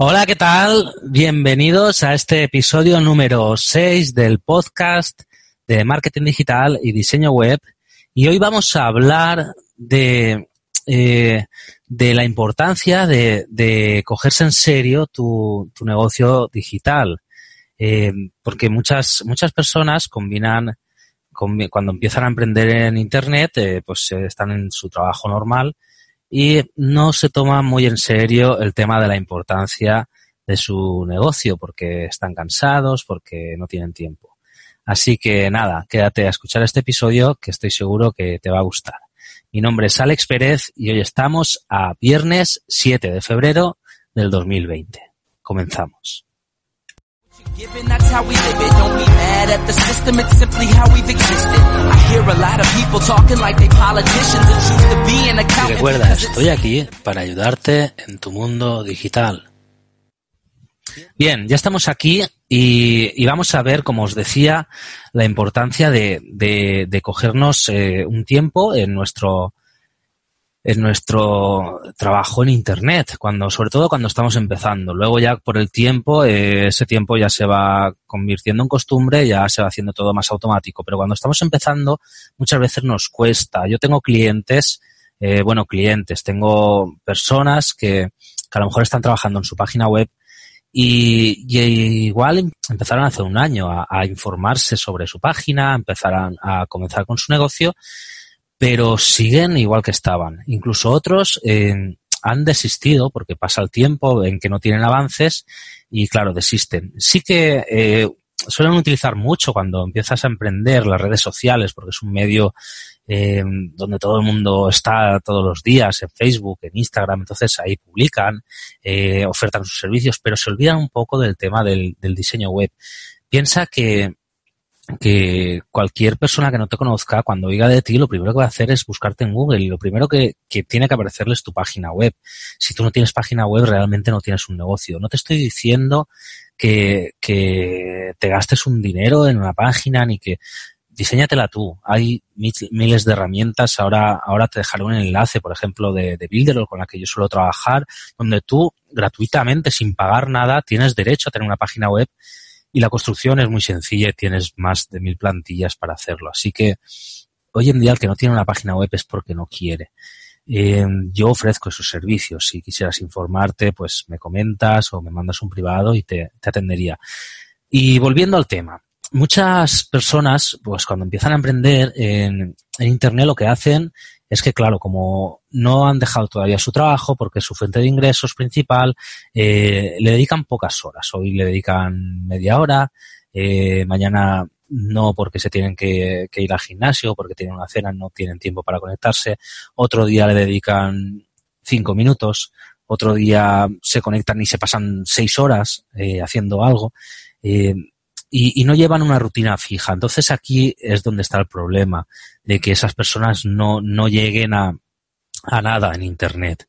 Hola, ¿qué tal? Bienvenidos a este episodio número 6 del podcast de marketing digital y diseño web. Y hoy vamos a hablar de, eh, de la importancia de, de, cogerse en serio tu, tu negocio digital. Eh, porque muchas, muchas personas combinan, cuando empiezan a emprender en Internet, eh, pues están en su trabajo normal y no se toma muy en serio el tema de la importancia de su negocio porque están cansados, porque no tienen tiempo. Así que nada, quédate a escuchar este episodio que estoy seguro que te va a gustar. Mi nombre es Alex Pérez y hoy estamos a viernes 7 de febrero del 2020. Comenzamos. Recuerda, estoy aquí para ayudarte en tu mundo digital. Bien, ya estamos aquí y, y, vamos a ver, como os decía, la importancia de, de, de cogernos eh, un tiempo en nuestro en nuestro trabajo en Internet, cuando, sobre todo cuando estamos empezando. Luego ya por el tiempo, eh, ese tiempo ya se va convirtiendo en costumbre, ya se va haciendo todo más automático. Pero cuando estamos empezando, muchas veces nos cuesta. Yo tengo clientes, eh, bueno, clientes, tengo personas que, que, a lo mejor están trabajando en su página web y, igual empezaron hace un año a, a informarse sobre su página, empezaron a comenzar con su negocio pero siguen igual que estaban. Incluso otros eh, han desistido porque pasa el tiempo en que no tienen avances y claro, desisten. Sí que eh, suelen utilizar mucho cuando empiezas a emprender las redes sociales porque es un medio eh, donde todo el mundo está todos los días en Facebook, en Instagram, entonces ahí publican, eh, ofertan sus servicios, pero se olvidan un poco del tema del, del diseño web. Piensa que que cualquier persona que no te conozca, cuando oiga de ti, lo primero que va a hacer es buscarte en Google y lo primero que, que, tiene que aparecerle es tu página web. Si tú no tienes página web, realmente no tienes un negocio. No te estoy diciendo que, que te gastes un dinero en una página ni que diseñatela tú. Hay miles de herramientas. Ahora, ahora te dejaré un enlace, por ejemplo, de, de Builder con la que yo suelo trabajar, donde tú gratuitamente, sin pagar nada, tienes derecho a tener una página web y la construcción es muy sencilla y tienes más de mil plantillas para hacerlo. Así que hoy en día el que no tiene una página web es porque no quiere. Eh, yo ofrezco esos servicios. Si quisieras informarte, pues me comentas o me mandas un privado y te, te atendería. Y volviendo al tema, muchas personas, pues cuando empiezan a emprender en, en Internet, lo que hacen es que, claro, como no han dejado todavía su trabajo porque su fuente de ingresos principal, eh, le dedican pocas horas. Hoy le dedican media hora, eh, mañana no porque se tienen que, que, ir al gimnasio, porque tienen una cena, no tienen tiempo para conectarse. Otro día le dedican cinco minutos, otro día se conectan y se pasan seis horas eh, haciendo algo. Eh, y, y, no llevan una rutina fija. Entonces aquí es donde está el problema de que esas personas no, no lleguen a, a nada en Internet.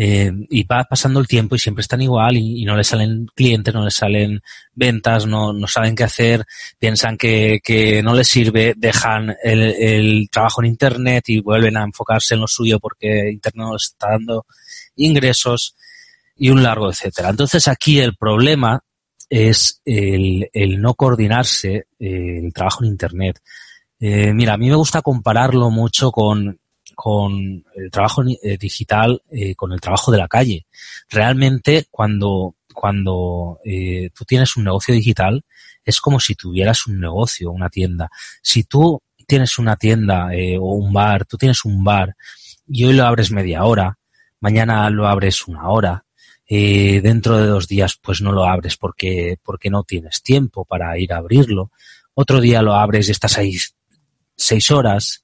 Eh, y va pasando el tiempo y siempre están igual y, no les salen clientes, no les salen ventas, no, no saben qué hacer, piensan que, que no les sirve, dejan el, el, trabajo en Internet y vuelven a enfocarse en lo suyo porque Internet no les está dando ingresos y un largo etcétera. Entonces aquí el problema es el, el no coordinarse eh, el trabajo en Internet. Eh, mira, a mí me gusta compararlo mucho con, con el trabajo eh, digital, eh, con el trabajo de la calle. Realmente, cuando, cuando eh, tú tienes un negocio digital, es como si tuvieras un negocio, una tienda. Si tú tienes una tienda eh, o un bar, tú tienes un bar y hoy lo abres media hora, mañana lo abres una hora, eh, dentro de dos días pues no lo abres porque, porque no tienes tiempo para ir a abrirlo. Otro día lo abres y estás ahí seis horas.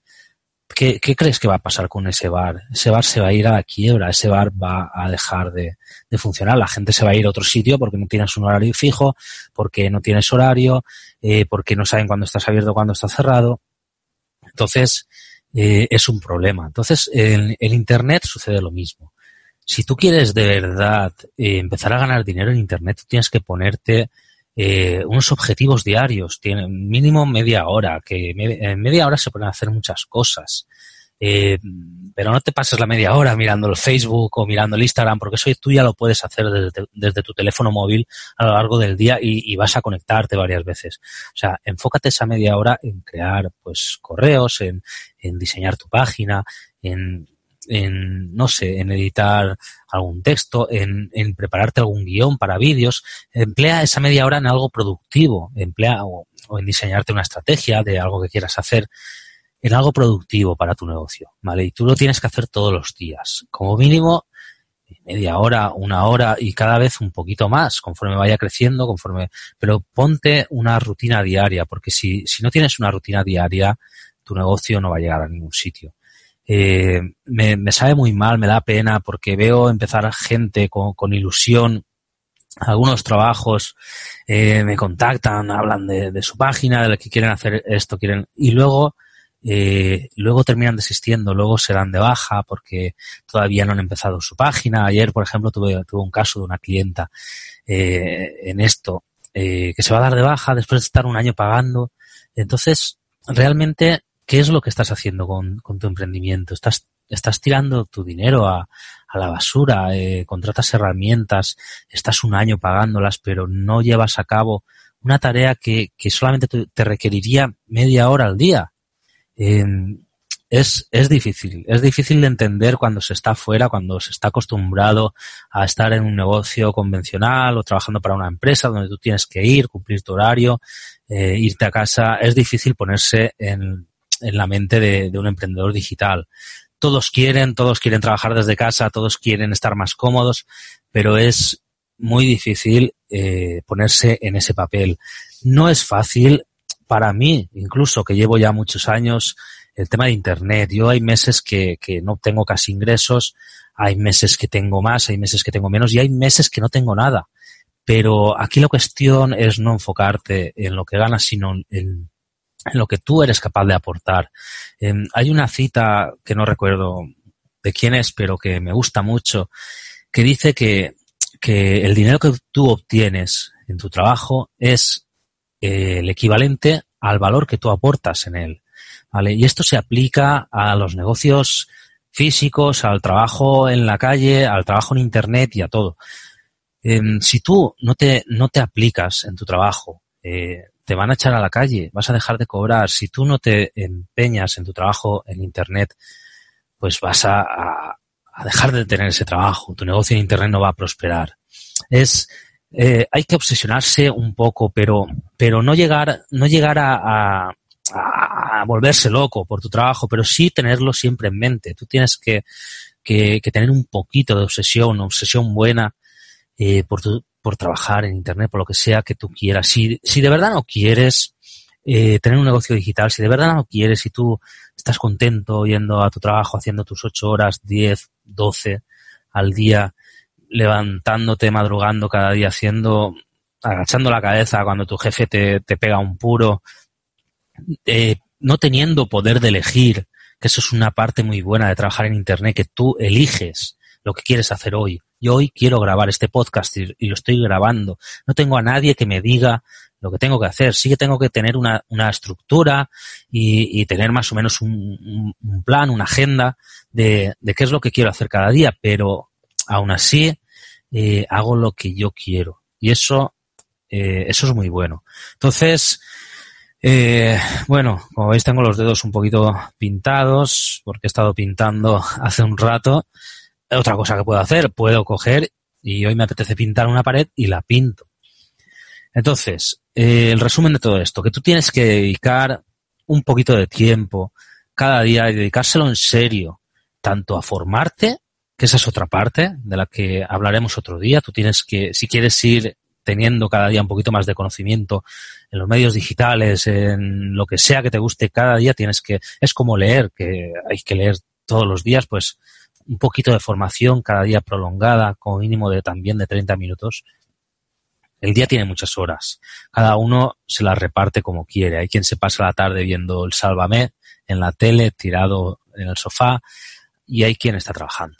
¿Qué, crees que va a pasar con ese bar? Ese bar se va a ir a la quiebra, ese bar va a dejar de, funcionar, la gente se va a ir a otro sitio porque no tienes un horario fijo, porque no tienes horario, eh, porque no saben cuándo estás abierto, cuándo estás cerrado. Entonces, eh, es un problema. Entonces, en el Internet sucede lo mismo. Si tú quieres de verdad eh, empezar a ganar dinero en Internet, tú tienes que ponerte eh, unos objetivos diarios, tienen mínimo media hora, que en media hora se pueden hacer muchas cosas. Eh, pero no te pases la media hora mirando el Facebook o mirando el Instagram, porque eso tú ya lo puedes hacer desde, tu teléfono móvil a lo largo del día y, vas a conectarte varias veces. O sea, enfócate esa media hora en crear pues correos, en, en diseñar tu página, en en, no sé, en editar algún texto, en, en prepararte algún guion para vídeos, emplea esa media hora en algo productivo, emplea o, en diseñarte una estrategia de algo que quieras hacer, en algo productivo para tu negocio, ¿vale? Y tú lo tienes que hacer todos los días, como mínimo media hora, una hora y cada vez un poquito más, conforme vaya creciendo, conforme, pero ponte una rutina diaria, porque si, si no tienes una rutina diaria, tu negocio no va a llegar a ningún sitio eh, me, sabe muy mal, me da pena porque veo empezar gente con, ilusión algunos trabajos eh, me contactan, hablan de, su página, de lo que quieren hacer esto, quieren y luego eh, luego terminan desistiendo, luego se dan de baja porque todavía no han empezado su página. Ayer, por ejemplo, tuve, tuve un caso de una clienta en esto que se va a dar de baja después de estar un año pagando. Entonces, realmente ¿qué es lo que estás haciendo con, tu emprendimiento? ¿Estás, tirando tu dinero a, la basura, eh, contratas herramientas, estás un año pagándolas, pero no llevas a cabo una tarea que, solamente te, requeriría media hora al día. Em, es, es difícil, es difícil de entender cuando se está fuera, cuando se está acostumbrado a estar en un negocio convencional o trabajando para una empresa donde tú tienes que ir, cumplir tu horario, eh, irte a casa. Es difícil ponerse en, en la mente de, un emprendedor digital. Todos quieren, todos quieren trabajar desde casa, todos quieren estar más cómodos, pero es muy difícil eh, ponerse en ese papel. No es fácil para mí, incluso que llevo ya muchos años, el tema de Internet. Yo hay meses que, que no tengo casi ingresos, hay meses que tengo más, hay meses que tengo menos y hay meses que no tengo nada. Pero aquí la cuestión es no enfocarte en lo que ganas, sino en en lo que tú eres capaz de aportar. Em, hay una cita que no recuerdo de quién es, pero que me gusta mucho, que dice que, que el dinero que tú obtienes en tu trabajo es eh, el equivalente al valor que tú aportas en él. ¿vale? Y esto se aplica a los negocios físicos, al trabajo en la calle, al trabajo en Internet y a todo. Em, si tú no te, no te aplicas en tu trabajo, eh, te van a echar a la calle, vas a dejar de cobrar. Si tú no te empeñas en tu trabajo en Internet, pues vas a, a, dejar de tener ese trabajo. Tu negocio en Internet no va a prosperar. Es, eh, hay que obsesionarse un poco, pero, pero no llegar, no llegar a, a, a, volverse loco por tu trabajo, pero sí tenerlo siempre en mente. Tú tienes que, que, que tener un poquito de obsesión, obsesión buena eh, por, tu, por trabajar en Internet, por lo que sea que tú quieras. Si, si de verdad no quieres eh, tener un negocio digital, si de verdad no quieres, si tú estás contento yendo a tu trabajo, haciendo tus ocho horas, diez, doce al día, levantándote, madrugando cada día, haciendo, agachando la cabeza cuando tu jefe te, te pega un puro, eh, no teniendo poder de elegir, que eso es una parte muy buena de trabajar en Internet, que tú eliges lo que quieres hacer hoy yo hoy quiero grabar este podcast y, lo estoy grabando. No tengo a nadie que me diga lo que tengo que hacer. Sí que tengo que tener una, una estructura y, tener más o menos un, plan, una agenda de, qué es lo que quiero hacer cada día, pero aún así eh, hago lo que yo quiero. Y eso, eh, eso es muy bueno. Entonces, eh, bueno, como veis tengo los dedos un poquito pintados porque he estado pintando hace un rato otra cosa que puedo hacer, puedo coger y hoy me apetece pintar una pared y la pinto. Entonces, eh, el resumen de todo esto, que tú tienes que dedicar un poquito de tiempo cada día y dedicárselo en serio, tanto a formarte, que esa es otra parte de la que hablaremos otro día. Tú tienes que, si quieres ir teniendo cada día un poquito más de conocimiento en los medios digitales, en lo que sea que te guste, cada día tienes que, es como leer, que hay que leer todos los días, pues un poquito de formación cada día prolongada, como mínimo de también de 30 minutos. El día tiene muchas horas. Cada uno se las reparte como quiere. Hay quien se pasa la tarde viendo el Sálvame en la tele, tirado en el sofá, y hay quien está trabajando.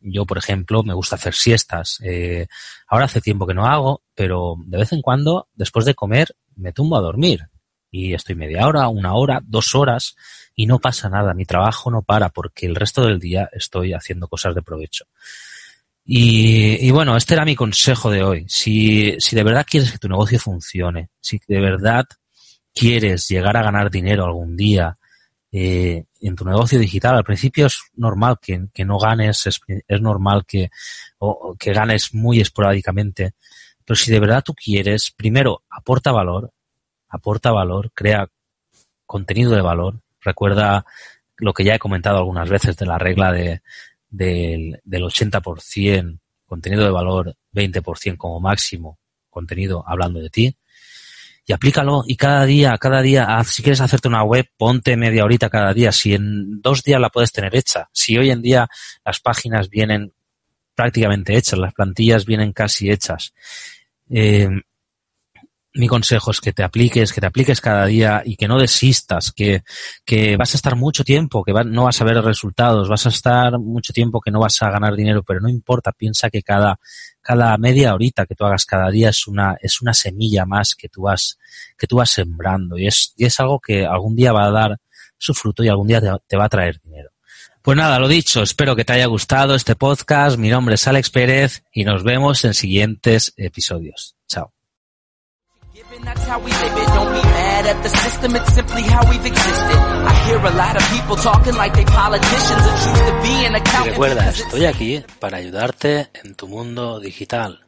Yo, por ejemplo, me gusta hacer siestas. Eh, ahora hace tiempo que no hago, pero de vez en cuando, después de comer, me tumbo a dormir. Y estoy media hora, una hora, dos horas, y no pasa nada. Mi trabajo no para porque el resto del día estoy haciendo cosas de provecho. Y, y, bueno, este era mi consejo de hoy. Si, si de verdad quieres que tu negocio funcione, si de verdad quieres llegar a ganar dinero algún día, eh, en tu negocio digital. Al principio es normal que, que no ganes, es, normal que, o, que ganes muy esporádicamente, pero si de verdad tú quieres, primero, aporta valor, aporta valor, crea contenido de valor. Recuerda lo que ya he comentado algunas veces de la regla de, del, del 80% contenido de valor, 20% como máximo contenido hablando de ti y aplícalo y cada día, cada día, si quieres hacerte una web, ponte media horita cada día. Si en dos días la puedes tener hecha. Si hoy en día las páginas vienen prácticamente hechas, las plantillas vienen casi hechas. Eh, mi consejo es que te apliques, que te apliques cada día y que no desistas, que, que vas a estar mucho tiempo, que no vas a ver resultados, vas a estar mucho tiempo que no vas a ganar dinero, pero no importa, piensa que cada, cada media horita que tú hagas cada día es una, es una semilla más que tú vas, que tú vas sembrando y es, y es algo que algún día va a dar su fruto y algún día te, te va a traer dinero. Pues nada, lo dicho, espero que te haya gustado este podcast. Mi nombre es Alex Pérez y nos vemos en siguientes episodios. Chao. Y recuerda, estoy aquí para ayudarte en tu mundo digital.